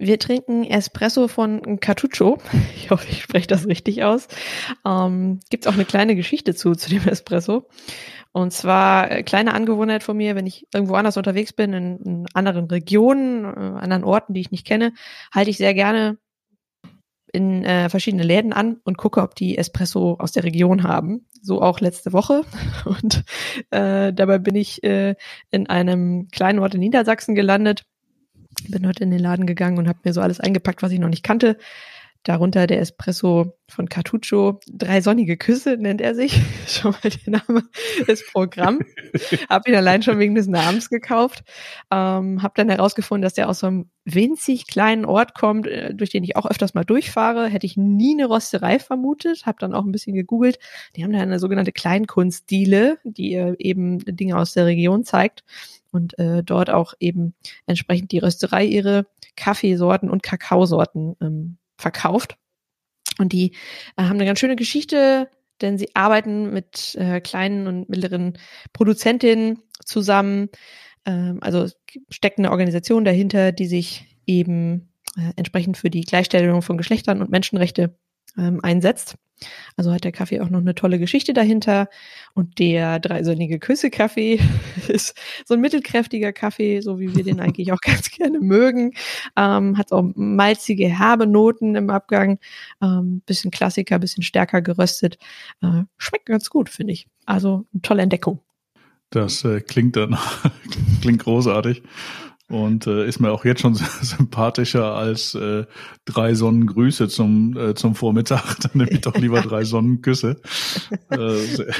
Wir trinken Espresso von Cartuccio. Ich hoffe, ich spreche das richtig aus. Ähm, Gibt auch eine kleine Geschichte zu, zu dem Espresso. Und zwar äh, kleine Angewohnheit von mir, wenn ich irgendwo anders unterwegs bin, in, in anderen Regionen, äh, anderen Orten, die ich nicht kenne, halte ich sehr gerne in äh, verschiedene Läden an und gucke, ob die Espresso aus der Region haben. So auch letzte Woche. Und äh, dabei bin ich äh, in einem kleinen Ort in Niedersachsen gelandet bin heute in den Laden gegangen und habe mir so alles eingepackt, was ich noch nicht kannte. Darunter der Espresso von Cartuccio. Drei sonnige Küsse nennt er sich. schon mal der Name des Programm. hab ihn allein schon wegen des Namens gekauft. Ähm, hab dann herausgefunden, dass der aus so einem winzig kleinen Ort kommt, äh, durch den ich auch öfters mal durchfahre. Hätte ich nie eine Rösterei vermutet. Hab dann auch ein bisschen gegoogelt. Die haben da eine sogenannte Kleinkunstdiele, die eben Dinge aus der Region zeigt und äh, dort auch eben entsprechend die Rösterei ihre Kaffeesorten und Kakaosorten ähm, verkauft. Und die äh, haben eine ganz schöne Geschichte, denn sie arbeiten mit äh, kleinen und mittleren Produzentinnen zusammen. Ähm, also steckt eine Organisation dahinter, die sich eben äh, entsprechend für die Gleichstellung von Geschlechtern und Menschenrechte ähm, einsetzt. Also hat der Kaffee auch noch eine tolle Geschichte dahinter. Und der dreisonnige Küsse-Kaffee ist so ein mittelkräftiger Kaffee, so wie wir den eigentlich auch ganz gerne mögen. Ähm, hat auch malzige, herbe Noten im Abgang. Ähm, bisschen Klassiker, bisschen stärker geröstet. Äh, schmeckt ganz gut, finde ich. Also eine tolle Entdeckung. Das äh, klingt dann klingt großartig und äh, ist mir auch jetzt schon sympathischer als äh, drei Sonnengrüße zum äh, zum Vormittag. Dann nehme ich doch lieber drei Sonnenküsse äh,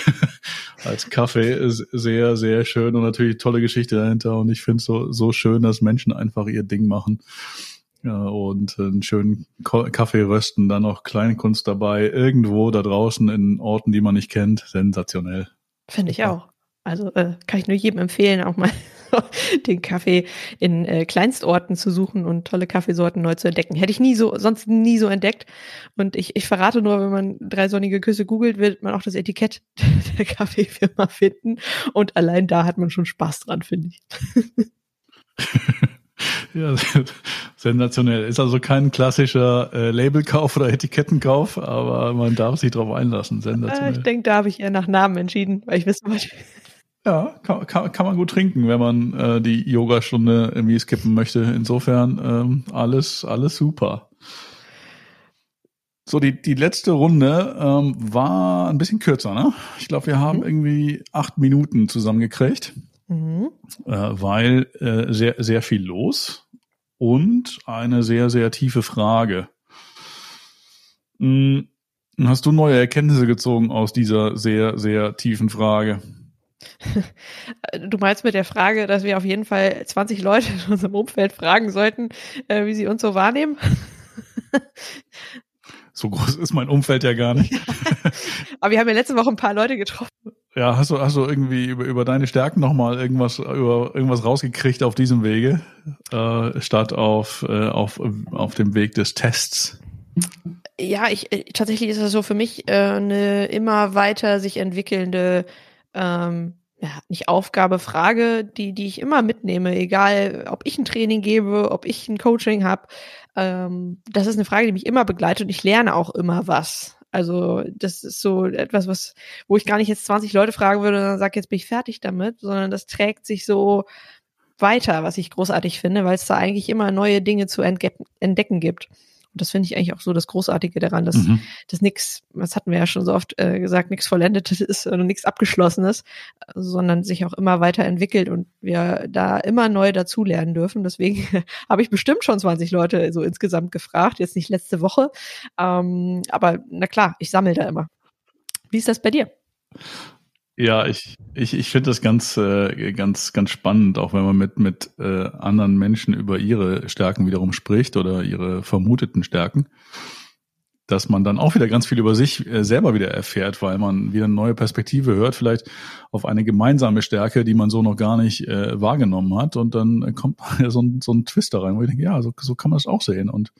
als Kaffee. Sehr sehr schön und natürlich tolle Geschichte dahinter. Und ich finde es so so schön, dass Menschen einfach ihr Ding machen. Ja, und einen schönen Kaffee rösten, dann noch Kleinkunst dabei, irgendwo da draußen in Orten, die man nicht kennt. Sensationell. Finde ich auch. Also äh, kann ich nur jedem empfehlen, auch mal den Kaffee in äh, Kleinstorten zu suchen und tolle Kaffeesorten neu zu entdecken. Hätte ich nie so, sonst nie so entdeckt. Und ich, ich verrate nur, wenn man drei sonnige Küsse googelt, wird man auch das Etikett der Kaffeefirma finden. Und allein da hat man schon Spaß dran, finde ich. Ja, sensationell. Ist also kein klassischer äh, Labelkauf oder Etikettenkauf, aber man darf sich darauf einlassen. Sensationell. Ich denke, da habe ich eher nach Namen entschieden, weil ich wissen wollte, ja, kann, kann, kann man gut trinken, wenn man äh, die Yogastunde irgendwie skippen möchte. Insofern ähm, alles, alles super. So, die, die letzte Runde ähm, war ein bisschen kürzer, ne? Ich glaube, wir haben mhm. irgendwie acht Minuten zusammengekriegt, mhm. äh, weil äh, sehr, sehr viel los und eine sehr, sehr tiefe Frage. Hm, hast du neue Erkenntnisse gezogen aus dieser sehr, sehr tiefen Frage? Du meinst mit der Frage, dass wir auf jeden Fall 20 Leute in unserem Umfeld fragen sollten, äh, wie sie uns so wahrnehmen? So groß ist mein Umfeld ja gar nicht. Aber wir haben ja letzte Woche ein paar Leute getroffen. Ja, hast du, hast du irgendwie über, über deine Stärken nochmal irgendwas, über irgendwas rausgekriegt auf diesem Wege, äh, statt auf, äh, auf, auf dem Weg des Tests? Ja, ich, äh, tatsächlich ist es so für mich äh, eine immer weiter sich entwickelnde ähm, ja, nicht Aufgabe, Frage, die, die ich immer mitnehme, egal ob ich ein Training gebe, ob ich ein Coaching habe. Ähm, das ist eine Frage, die mich immer begleitet und ich lerne auch immer was. Also das ist so etwas, was, wo ich gar nicht jetzt 20 Leute fragen würde und dann sage, jetzt bin ich fertig damit, sondern das trägt sich so weiter, was ich großartig finde, weil es da eigentlich immer neue Dinge zu entdecken gibt. Und das finde ich eigentlich auch so das Großartige daran, dass, mhm. dass nichts, das hatten wir ja schon so oft äh, gesagt, nichts Vollendetes ist oder nichts Abgeschlossenes, sondern sich auch immer weiterentwickelt und wir da immer neu dazulernen dürfen. Deswegen habe ich bestimmt schon 20 Leute so insgesamt gefragt, jetzt nicht letzte Woche. Ähm, aber na klar, ich sammle da immer. Wie ist das bei dir? Ja, ich, ich, ich finde das ganz, äh, ganz, ganz spannend, auch wenn man mit, mit äh, anderen Menschen über ihre Stärken wiederum spricht oder ihre vermuteten Stärken. dass man dann auch wieder ganz viel über sich äh, selber wieder erfährt, weil man wieder eine neue Perspektive hört, vielleicht auf eine gemeinsame Stärke, die man so noch gar nicht äh, wahrgenommen hat. Und dann kommt so ein, so ein Twist da rein, wo ich denke, ja, so, so kann man es auch sehen. Und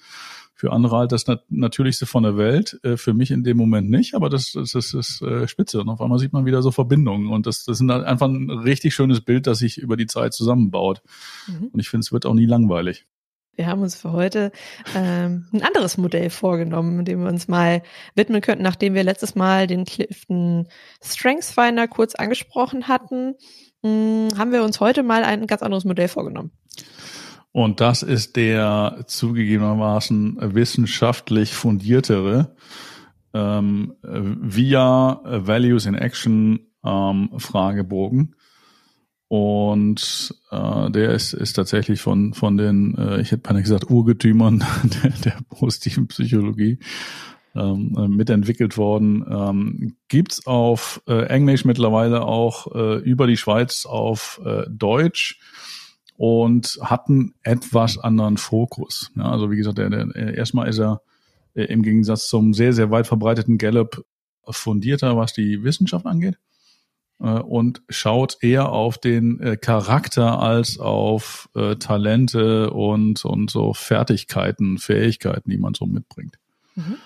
für andere halt das Nat Natürlichste von der Welt, äh, für mich in dem Moment nicht, aber das, das, das ist äh, spitze. Und auf einmal sieht man wieder so Verbindungen. Und das, das ist halt einfach ein richtig schönes Bild, das sich über die Zeit zusammenbaut. Mhm. Und ich finde, es wird auch nie langweilig. Wir haben uns für heute ähm, ein anderes Modell vorgenommen, dem wir uns mal widmen könnten, nachdem wir letztes Mal den Clifton Strengths Finder kurz angesprochen hatten, mh, hm, haben wir uns heute mal ein ganz anderes Modell vorgenommen. Und das ist der zugegebenermaßen wissenschaftlich fundiertere ähm, via Values in Action ähm, Fragebogen. Und äh, der ist, ist tatsächlich von, von den, äh, ich hätte beinahe gesagt, Urgetümern der, der positiven Psychologie ähm, äh, mitentwickelt worden. Ähm, gibt's auf äh, Englisch mittlerweile auch äh, über die Schweiz auf äh, Deutsch und hatten etwas anderen Fokus. Ja, also wie gesagt, der, der, erstmal ist er äh, im Gegensatz zum sehr, sehr weit verbreiteten Gallup fundierter, was die Wissenschaft angeht äh, und schaut eher auf den äh, Charakter als auf äh, Talente und, und so Fertigkeiten, Fähigkeiten, die man so mitbringt. Mhm.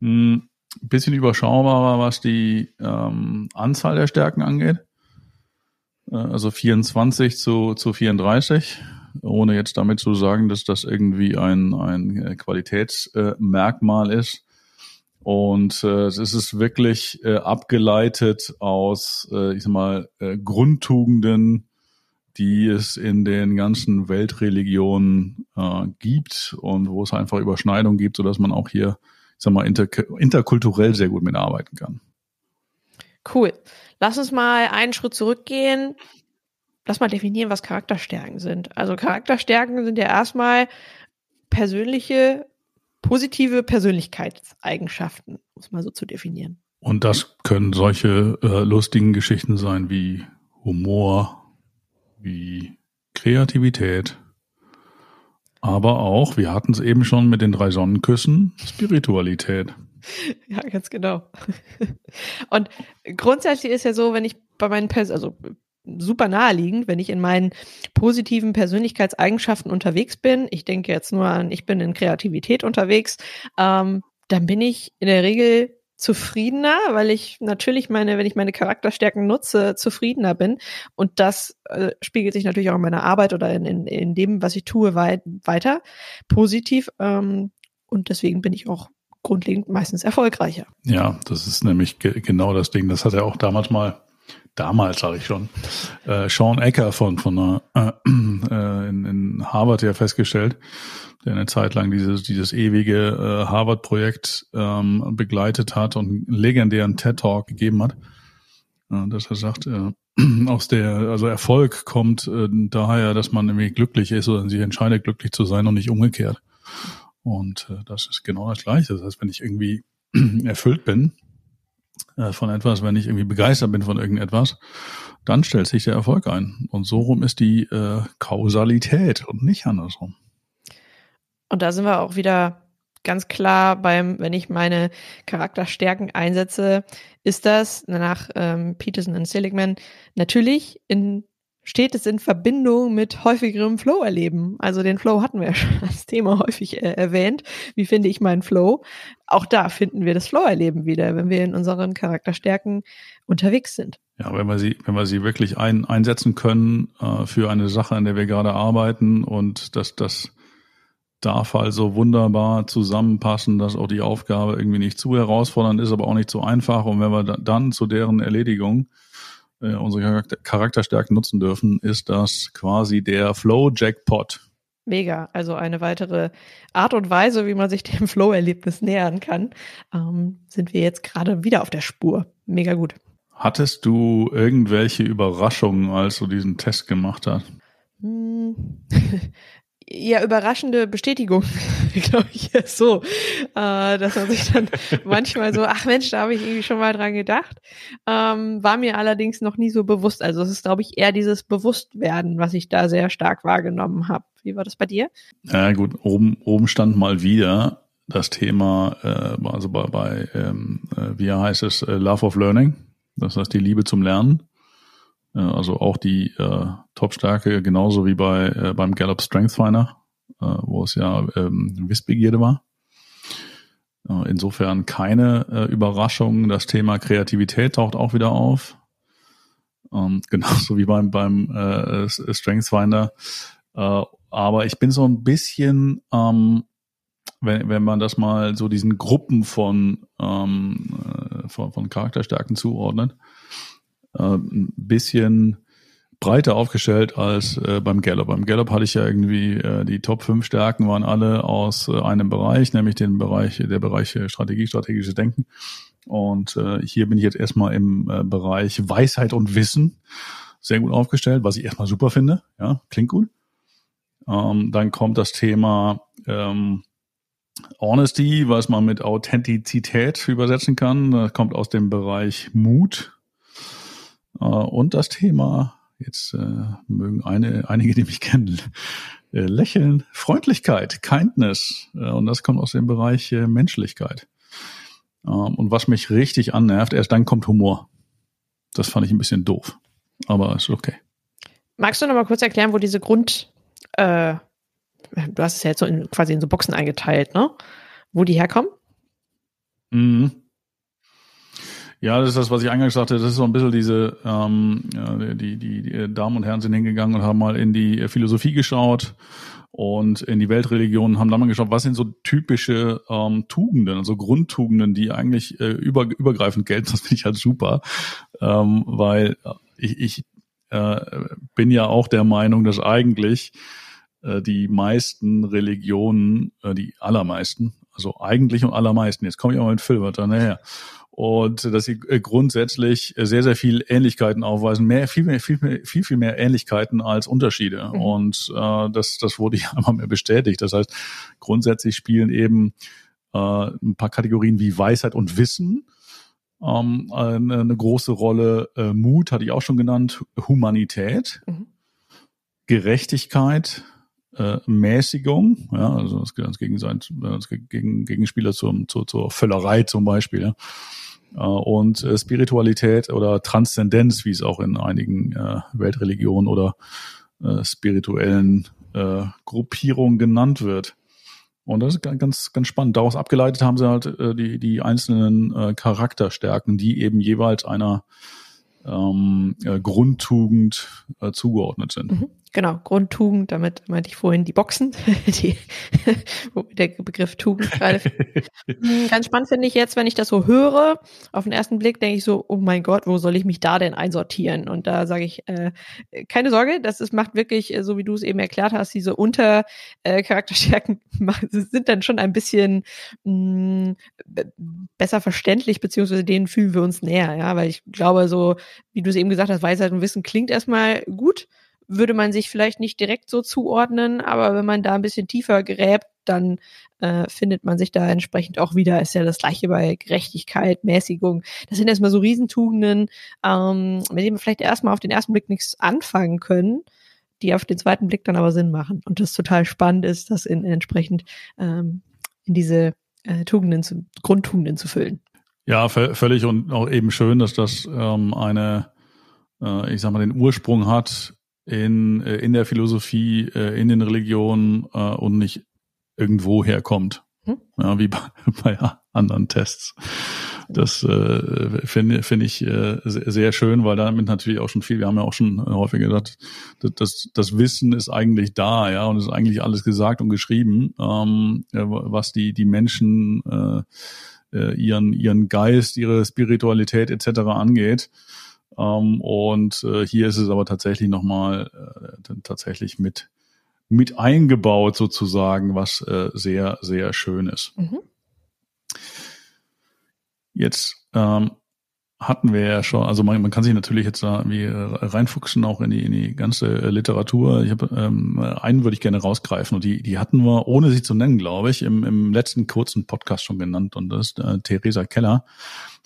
Ein hm, bisschen überschaubarer, was die ähm, Anzahl der Stärken angeht. Äh, also 24 zu, zu 34, ohne jetzt damit zu sagen, dass das irgendwie ein, ein äh, Qualitätsmerkmal ist. Und äh, es ist wirklich äh, abgeleitet aus, äh, ich sag mal, äh, Grundtugenden, die es in den ganzen Weltreligionen äh, gibt und wo es einfach Überschneidungen gibt, sodass man auch hier, ich sag mal, inter interkulturell sehr gut mitarbeiten kann. Cool. Lass uns mal einen Schritt zurückgehen. Lass mal definieren, was Charakterstärken sind. Also Charakterstärken sind ja erstmal persönliche, positive Persönlichkeitseigenschaften, muss man so zu definieren. Und das können solche äh, lustigen Geschichten sein wie Humor, wie Kreativität, aber auch, wir hatten es eben schon mit den drei Sonnenküssen, Spiritualität. Ja, ganz genau. Und grundsätzlich ist ja so, wenn ich bei meinen, Pers also super naheliegend, wenn ich in meinen positiven Persönlichkeitseigenschaften unterwegs bin, ich denke jetzt nur an, ich bin in Kreativität unterwegs, ähm, dann bin ich in der Regel zufriedener, weil ich natürlich meine, wenn ich meine Charakterstärken nutze, zufriedener bin. Und das äh, spiegelt sich natürlich auch in meiner Arbeit oder in, in, in dem, was ich tue, weit, weiter positiv. Ähm, und deswegen bin ich auch grundlegend meistens erfolgreicher. Ja, das ist nämlich ge genau das Ding. Das hat er auch damals mal, damals sage ich schon, äh, Sean Ecker von, von äh, äh, in, in Harvard ja festgestellt, der eine Zeit lang dieses, dieses ewige äh, Harvard-Projekt ähm, begleitet hat und einen legendären TED-Talk gegeben hat. Äh, dass er sagt, äh, aus der, also Erfolg kommt äh, daher, dass man irgendwie glücklich ist oder sich entscheidet, glücklich zu sein und nicht umgekehrt. Und äh, das ist genau das Gleiche. Das heißt, wenn ich irgendwie erfüllt bin äh, von etwas, wenn ich irgendwie begeistert bin von irgendetwas, dann stellt sich der Erfolg ein. Und so rum ist die äh, Kausalität und nicht andersrum. Und da sind wir auch wieder ganz klar beim, wenn ich meine Charakterstärken einsetze, ist das nach ähm, Peterson und Seligman natürlich in steht es in Verbindung mit häufigerem Flow-Erleben. Also den Flow hatten wir ja schon als Thema häufig äh, erwähnt. Wie finde ich meinen Flow? Auch da finden wir das Flow-Erleben wieder, wenn wir in unseren Charakterstärken unterwegs sind. Ja, wenn wir sie, wenn wir sie wirklich ein, einsetzen können äh, für eine Sache, an der wir gerade arbeiten und dass das darf also wunderbar zusammenpassen, dass auch die Aufgabe irgendwie nicht zu herausfordernd ist, aber auch nicht zu einfach. Und wenn wir dann zu deren Erledigung äh, unsere Charakterstärken nutzen dürfen, ist das quasi der Flow-Jackpot. Mega, also eine weitere Art und Weise, wie man sich dem Flow-Erlebnis nähern kann, ähm, sind wir jetzt gerade wieder auf der Spur. Mega gut. Hattest du irgendwelche Überraschungen, als du diesen Test gemacht hast? Ja überraschende Bestätigung, glaube ich, so, äh, dass man sich dann manchmal so, ach Mensch, da habe ich irgendwie schon mal dran gedacht, ähm, war mir allerdings noch nie so bewusst. Also es ist, glaube ich, eher dieses Bewusstwerden, was ich da sehr stark wahrgenommen habe. Wie war das bei dir? Ja gut, oben, oben stand mal wieder, das Thema, äh, also bei, bei ähm, äh, wie heißt es, äh, Love of Learning, das heißt die Liebe zum Lernen. Äh, also auch die äh, Top-Stärke, genauso wie bei äh, beim Gallup Strength Finder, äh, wo es ja ähm, Wissbegierde war. Äh, insofern keine äh, Überraschung. Das Thema Kreativität taucht auch wieder auf. Ähm, genauso wie beim, beim äh, Strengthsfinder. Äh, aber ich bin so ein bisschen, ähm, wenn, wenn man das mal so diesen Gruppen von, ähm, äh, von, von Charakterstärken zuordnet, ein bisschen breiter aufgestellt als äh, beim Gallup. Beim Gallup hatte ich ja irgendwie, äh, die Top 5 Stärken waren alle aus äh, einem Bereich, nämlich den Bereich, der Bereich Strategie, strategische Denken. Und äh, hier bin ich jetzt erstmal im äh, Bereich Weisheit und Wissen sehr gut aufgestellt, was ich erstmal super finde. Ja, klingt gut. Ähm, dann kommt das Thema ähm, Honesty, was man mit Authentizität übersetzen kann. Das kommt aus dem Bereich Mut. Äh, und das Thema Jetzt äh, mögen eine, einige, die mich kennen, äh, lächeln. Freundlichkeit, Kindness. Und das kommt aus dem Bereich Menschlichkeit. Ähm, und was mich richtig annervt, erst dann kommt Humor. Das fand ich ein bisschen doof. Aber ist okay. Magst du noch mal kurz erklären, wo diese Grund, äh, du hast es ja jetzt so in, quasi in so Boxen eingeteilt, ne? Wo die herkommen? Mhm. Ja, das ist das, was ich eingangs sagte. Das ist so ein bisschen diese, ähm, die, die, die Damen und Herren sind hingegangen und haben mal in die Philosophie geschaut und in die Weltreligionen haben da mal geschaut, was sind so typische ähm, Tugenden, also Grundtugenden, die eigentlich äh, über, übergreifend gelten. Das finde ich halt super, ähm, weil ich, ich äh, bin ja auch der Meinung, dass eigentlich äh, die meisten Religionen, äh, die allermeisten, also eigentlich und allermeisten, jetzt komme ich auch mit Filwörtern nachher, und dass sie äh, grundsätzlich sehr, sehr viel Ähnlichkeiten aufweisen, mehr, viel, mehr, viel, mehr, viel, viel mehr Ähnlichkeiten als Unterschiede. Mhm. Und äh, das, das wurde ja immer mehr bestätigt. Das heißt, grundsätzlich spielen eben äh, ein paar Kategorien wie Weisheit und Wissen ähm, eine, eine große Rolle. Äh, Mut hatte ich auch schon genannt, Humanität, mhm. Gerechtigkeit, äh, Mäßigung, ja, also das, das, Gegenseite, das Gegen, Gegenspieler zum, zur, zur Völlerei zum Beispiel, ja. Äh, und äh, Spiritualität oder Transzendenz, wie es auch in einigen äh, Weltreligionen oder spirituellen Gruppierungen genannt wird. Und das ist ganz, ganz spannend. Daraus abgeleitet haben sie halt die, die einzelnen Charakterstärken, die eben jeweils einer ähm, äh, Grundtugend zugeordnet sind. Mhm. Genau, Grundtugend, damit meinte ich vorhin die Boxen, die, wo der Begriff Tugend greift. Hm, ganz spannend finde ich jetzt, wenn ich das so höre, auf den ersten Blick denke ich so, oh mein Gott, wo soll ich mich da denn einsortieren? Und da sage ich, äh, keine Sorge, das ist, macht wirklich, äh, so wie du es eben erklärt hast, diese Untercharakterstärken äh, sind dann schon ein bisschen mh, hm, besser verständlich, beziehungsweise denen fühlen wir uns näher, ja, weil ich glaube, so, wie du es eben gesagt hast, Weisheit und Wissen klingt erstmal gut würde man sich vielleicht nicht direkt so zuordnen, aber wenn man da ein bisschen tiefer gräbt, dann äh, findet man sich da entsprechend auch wieder. Ist ja das gleiche bei Gerechtigkeit, Mäßigung. Das sind erstmal so Riesentugenden, ähm, mit denen wir vielleicht erstmal auf den ersten Blick nichts anfangen können, die auf den zweiten Blick dann aber Sinn machen. Und das total spannend ist, das in, entsprechend ähm, in diese äh, Tugenden zu, Grundtugenden zu füllen. Ja, völlig und auch eben schön, dass das ähm, eine, äh, ich sag mal, den Ursprung hat in, äh, in der Philosophie, äh, in den Religionen äh, und nicht irgendwo herkommt. Hm? Ja, wie bei, bei anderen Tests. Das äh, finde finde ich äh, sehr schön, weil damit natürlich auch schon viel, wir haben ja auch schon häufig gesagt, das, das, das Wissen ist eigentlich da, ja, und es ist eigentlich alles gesagt und geschrieben, ähm, was die, die Menschen äh, ihren, ihren Geist, ihre Spiritualität etc. angeht. Ähm, und äh, hier ist es aber tatsächlich nochmal äh, tatsächlich mit, mit eingebaut sozusagen, was äh, sehr, sehr schön ist. Mhm. Jetzt ähm, hatten wir ja schon, also man, man kann sich natürlich jetzt da wie reinfuchsen auch in die, in die ganze äh, Literatur. Ich habe ähm, einen würde ich gerne rausgreifen und die, die hatten wir, ohne sie zu nennen, glaube ich, im, im letzten kurzen Podcast schon genannt und das ist äh, Theresa Keller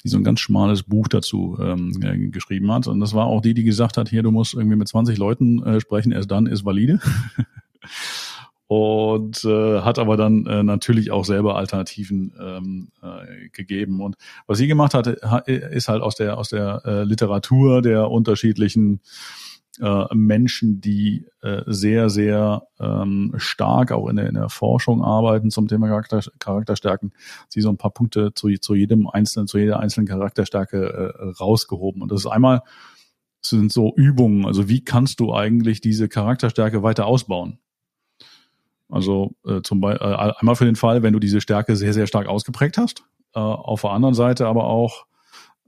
die so ein ganz schmales Buch dazu ähm, äh, geschrieben hat. Und das war auch die, die gesagt hat, hier, du musst irgendwie mit 20 Leuten äh, sprechen, erst dann ist valide. und äh, hat aber dann äh, natürlich auch selber Alternativen ähm, äh, gegeben. Und was sie gemacht hatte, ist halt aus der aus der äh, Literatur der unterschiedlichen äh, Menschen, die äh, sehr sehr ähm, stark auch in der, in der Forschung arbeiten zum Thema Charakter, Charakterstärken, sie so ein paar Punkte zu, zu jedem einzelnen zu jeder einzelnen Charakterstärke äh, rausgehoben. Und das ist einmal sind so Übungen. Also wie kannst du eigentlich diese Charakterstärke weiter ausbauen? Also äh, zum Beispiel äh, einmal für den Fall, wenn du diese Stärke sehr, sehr stark ausgeprägt hast. Äh, auf der anderen Seite aber auch,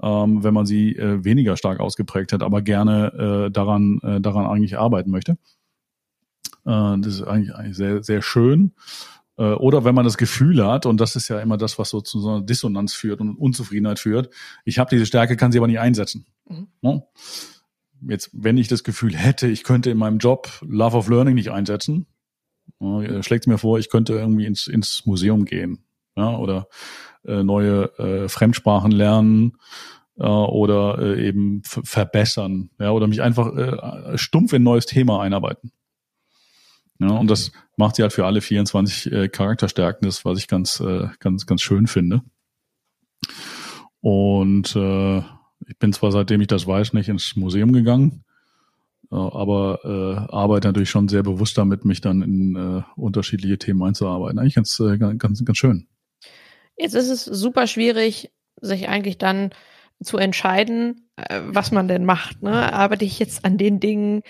ähm, wenn man sie äh, weniger stark ausgeprägt hat, aber gerne äh, daran, äh, daran eigentlich arbeiten möchte. Äh, das ist eigentlich, eigentlich sehr, sehr schön. Äh, oder wenn man das Gefühl hat, und das ist ja immer das, was so zu so einer Dissonanz führt und Unzufriedenheit führt, ich habe diese Stärke, kann sie aber nicht einsetzen. Mhm. No? Jetzt, wenn ich das Gefühl hätte, ich könnte in meinem Job Love of Learning nicht einsetzen, ja, schlägt mir vor, ich könnte irgendwie ins, ins Museum gehen ja, oder äh, neue äh, Fremdsprachen lernen äh, oder äh, eben verbessern ja, oder mich einfach äh, stumpf in ein neues Thema einarbeiten. Ja, und das macht sie halt für alle 24 äh, Charakterstärken, das was ich ganz, äh, ganz, ganz schön finde. Und äh, ich bin zwar seitdem ich das weiß nicht ins Museum gegangen, aber äh, arbeite natürlich schon sehr bewusst damit, mich dann in äh, unterschiedliche Themen einzuarbeiten. Eigentlich ganz, äh, ganz, ganz schön. Jetzt ist es super schwierig, sich eigentlich dann zu entscheiden, äh, was man denn macht. Ne? Arbeite ich jetzt an den Dingen,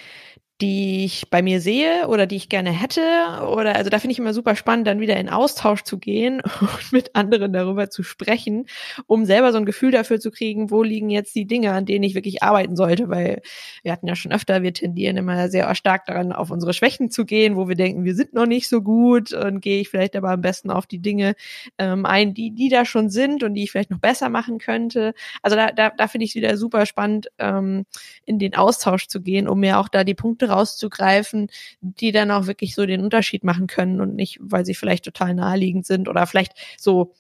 die ich bei mir sehe oder die ich gerne hätte oder also da finde ich immer super spannend, dann wieder in Austausch zu gehen und mit anderen darüber zu sprechen, um selber so ein Gefühl dafür zu kriegen, wo liegen jetzt die Dinge, an denen ich wirklich arbeiten sollte, weil wir hatten ja schon öfter, wir tendieren immer sehr stark daran, auf unsere Schwächen zu gehen, wo wir denken, wir sind noch nicht so gut und gehe ich vielleicht aber am besten auf die Dinge ähm, ein, die die da schon sind und die ich vielleicht noch besser machen könnte. Also da, da, da finde ich es wieder super spannend, ähm, in den Austausch zu gehen, um mir auch da die Punkte rauszugreifen, die dann auch wirklich so den Unterschied machen können und nicht, weil sie vielleicht total naheliegend sind oder vielleicht so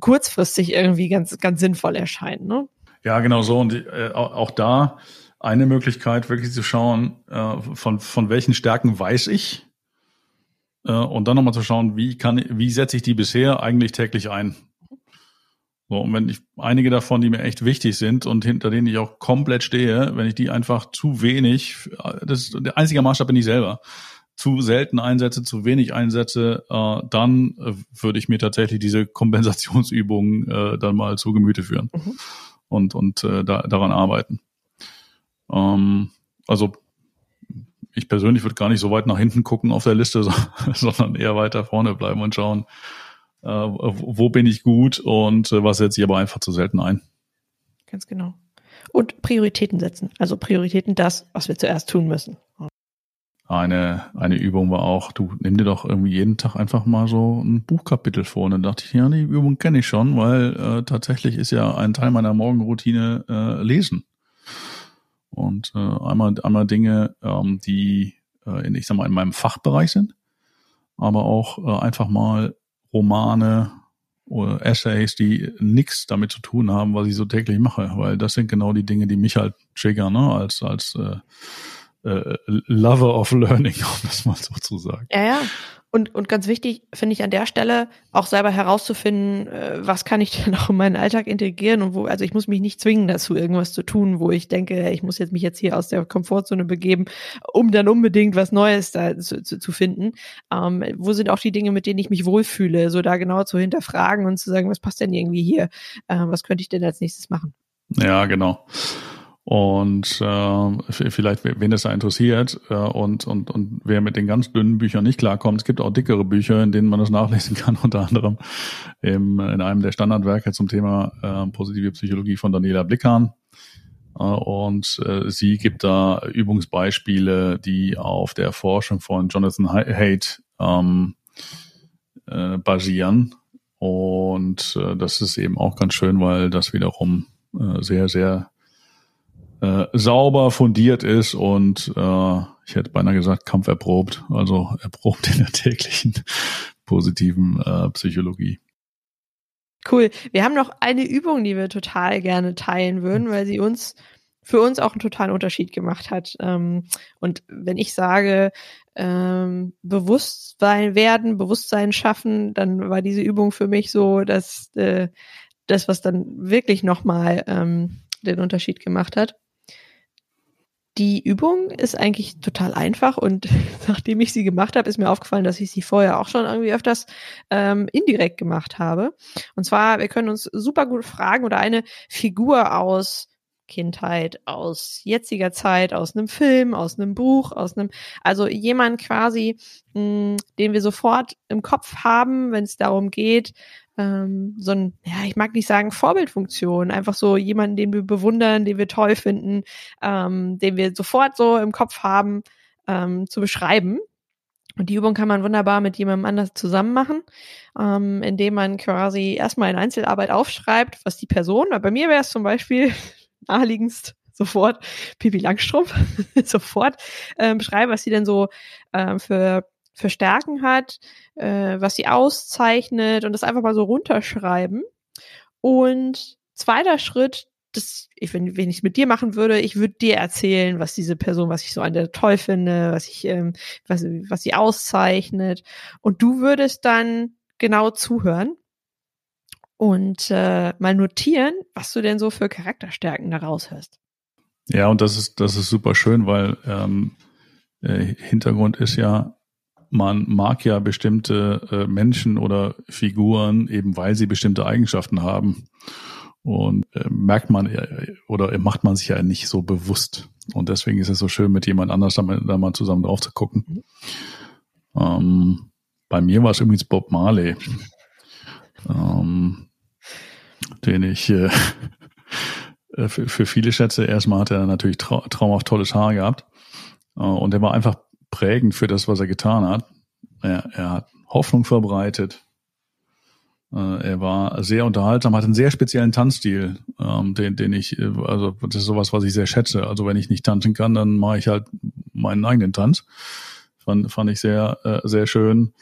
kurzfristig irgendwie ganz, ganz sinnvoll erscheinen. Ne? Ja, genau so. Und äh, auch da eine Möglichkeit, wirklich zu schauen, äh, von, von welchen Stärken weiß ich, äh, und dann nochmal zu schauen, wie kann, wie setze ich die bisher eigentlich täglich ein? So, und wenn ich einige davon, die mir echt wichtig sind und hinter denen ich auch komplett stehe, wenn ich die einfach zu wenig, das der einzige Maßstab bin ich selber, zu selten einsetze, zu wenig einsetze, äh, dann äh, würde ich mir tatsächlich diese Kompensationsübungen äh, dann mal zu Gemüte führen mhm. und, und äh, da, daran arbeiten. Ähm, also ich persönlich würde gar nicht so weit nach hinten gucken auf der Liste, sondern eher weiter vorne bleiben und schauen, äh, wo bin ich gut und äh, was setze ich aber einfach zu selten ein. Ganz genau. Und Prioritäten setzen. Also Prioritäten das, was wir zuerst tun müssen. Eine, eine Übung war auch, du nimm dir doch irgendwie jeden Tag einfach mal so ein Buchkapitel vor. Und dann dachte ich, ja, die Übung kenne ich schon, weil äh, tatsächlich ist ja ein Teil meiner Morgenroutine äh, Lesen. Und äh, einmal, einmal Dinge, ähm, die äh, in, ich sag mal, in meinem Fachbereich sind, aber auch äh, einfach mal Romane oder Essays, die nichts damit zu tun haben, was ich so täglich mache, weil das sind genau die Dinge, die mich halt triggern, ne? als als äh, äh, Lover of Learning, um das mal so zu sagen. Ja, ja. Und, und ganz wichtig finde ich an der Stelle auch selber herauszufinden, äh, was kann ich denn auch in meinen Alltag integrieren und wo, also ich muss mich nicht zwingen dazu, irgendwas zu tun, wo ich denke, ich muss jetzt mich jetzt hier aus der Komfortzone begeben, um dann unbedingt was Neues da zu, zu, zu finden. Ähm, wo sind auch die Dinge, mit denen ich mich wohlfühle, so da genau zu hinterfragen und zu sagen, was passt denn irgendwie hier? Äh, was könnte ich denn als nächstes machen? Ja, genau. Und äh, vielleicht, wen das da interessiert äh, und, und, und wer mit den ganz dünnen Büchern nicht klarkommt, es gibt auch dickere Bücher, in denen man das nachlesen kann, unter anderem im, in einem der Standardwerke zum Thema äh, positive Psychologie von Daniela Blickhahn. Äh, und äh, sie gibt da Übungsbeispiele, die auf der Forschung von Jonathan Haidt ähm, äh, basieren. Und äh, das ist eben auch ganz schön, weil das wiederum äh, sehr, sehr äh, sauber fundiert ist und äh, ich hätte beinahe gesagt kampferprobt, also erprobt in der täglichen positiven äh, Psychologie. Cool. Wir haben noch eine Übung, die wir total gerne teilen würden, weil sie uns für uns auch einen totalen Unterschied gemacht hat. Ähm, und wenn ich sage, ähm, Bewusstsein werden, Bewusstsein schaffen, dann war diese Übung für mich so, dass äh, das, was dann wirklich nochmal ähm, den Unterschied gemacht hat. Die Übung ist eigentlich total einfach und nachdem ich sie gemacht habe, ist mir aufgefallen, dass ich sie vorher auch schon irgendwie öfters ähm, indirekt gemacht habe. Und zwar, wir können uns super gut fragen oder eine Figur aus Kindheit, aus jetziger Zeit, aus einem Film, aus einem Buch, aus einem, also jemand quasi, mh, hm, den wir sofort im Kopf haben, wenn es darum geht, ähm, so ein, ja, ich mag nicht sagen Vorbildfunktion, einfach so jemanden, den wir bewundern, den wir toll finden, ähm, den wir sofort so im Kopf haben, ähm, zu beschreiben. Und die Übung kann man wunderbar mit jemandem anders zusammen machen, ähm, indem man quasi erstmal in Einzelarbeit aufschreibt, was die Person, bei mir wäre es zum Beispiel naheliegendst sofort Pipi Langstrumpf, sofort ähm, beschreiben, was sie denn so ähm, für, für Stärken hat, äh, was sie auszeichnet und das einfach mal so runterschreiben. Und zweiter Schritt, das, wenn, wenn ich es mit dir machen würde, ich würde dir erzählen, was diese Person, was ich so an der toll finde, was ich, ähm, was, was sie auszeichnet. Und du würdest dann genau zuhören und äh, mal notieren, was du denn so für Charakterstärken da raushörst. Ja, und das ist, das ist super schön, weil ähm, äh, Hintergrund ist ja, man mag ja bestimmte äh, Menschen oder Figuren, eben weil sie bestimmte Eigenschaften haben. Und äh, merkt man äh, oder macht man sich ja nicht so bewusst. Und deswegen ist es so schön, mit jemand anders da mal, zusammen drauf zu gucken. Ähm, bei mir war es übrigens Bob Marley ähm, den ich äh, für, für viele schätze. Erstmal hat er natürlich trau traumhaft tolles Haar gehabt äh, und er war einfach prägend für das, was er getan hat. Er, er hat Hoffnung verbreitet. Äh, er war sehr unterhaltsam, hat einen sehr speziellen Tanzstil, ähm, den, den ich, äh, also das ist sowas, was ich sehr schätze. Also wenn ich nicht tanzen kann, dann mache ich halt meinen eigenen Tanz. Fand, fand ich sehr, äh, sehr schön.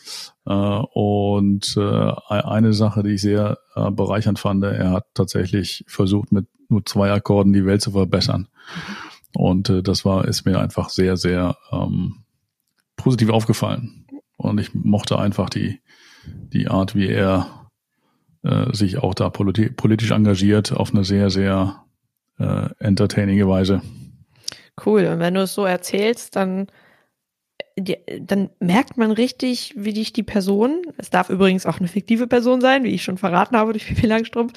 Äh, und äh, eine Sache, die ich sehr äh, bereichernd fand, er hat tatsächlich versucht, mit nur zwei Akkorden die Welt zu verbessern. Und äh, das war, ist mir einfach sehr, sehr ähm, positiv aufgefallen. Und ich mochte einfach die, die Art, wie er äh, sich auch da politi politisch engagiert, auf eine sehr, sehr äh, entertaining Weise. Cool. Und wenn du es so erzählst, dann die, dann merkt man richtig, wie dich die Person, es darf übrigens auch eine fiktive Person sein, wie ich schon verraten habe durch Pipi Langstrumpf,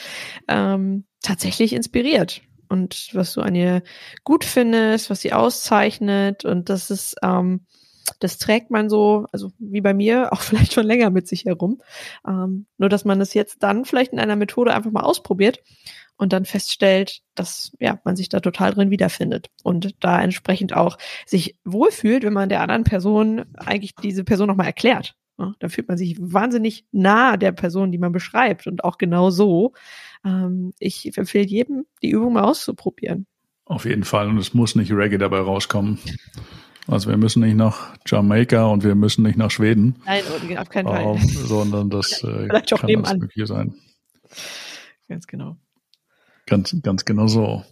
ähm, tatsächlich inspiriert. Und was du an ihr gut findest, was sie auszeichnet und das ist, ähm, das trägt man so, also wie bei mir, auch vielleicht schon länger mit sich herum. Ähm, nur dass man es jetzt dann vielleicht in einer Methode einfach mal ausprobiert und dann feststellt, dass ja, man sich da total drin wiederfindet und da entsprechend auch sich wohlfühlt, wenn man der anderen Person eigentlich diese Person nochmal erklärt. Ja, da fühlt man sich wahnsinnig nah der Person, die man beschreibt und auch genau so. Ähm, ich empfehle jedem, die Übung mal auszuprobieren. Auf jeden Fall und es muss nicht Reggae dabei rauskommen. Also wir müssen nicht nach Jamaika und wir müssen nicht nach Schweden. Nein, auf keinen Fall. Äh, sondern das äh, Vielleicht auch kann nebenan. das hier sein. Ganz genau. Ganz, ganz genau so.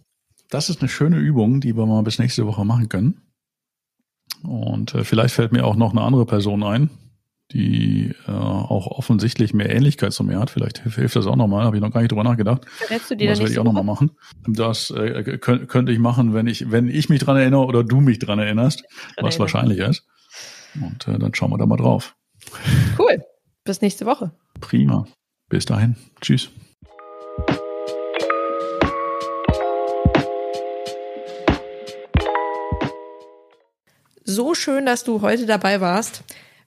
Das ist eine schöne Übung, die wir mal bis nächste Woche machen können. Und äh, vielleicht fällt mir auch noch eine andere Person ein, die äh, auch offensichtlich mehr Ähnlichkeit zu mir hat. Vielleicht hilft das auch nochmal, habe ich noch gar nicht drüber nachgedacht. Verrätst du dir das werde ich auch nochmal machen. Das äh, könnt, könnte ich machen, wenn ich, wenn ich mich dran erinnere oder du mich dran erinnerst, dran was erinnern. wahrscheinlich ist. Und äh, dann schauen wir da mal drauf. Cool. Bis nächste Woche. Prima. Bis dahin. Tschüss. So schön, dass du heute dabei warst.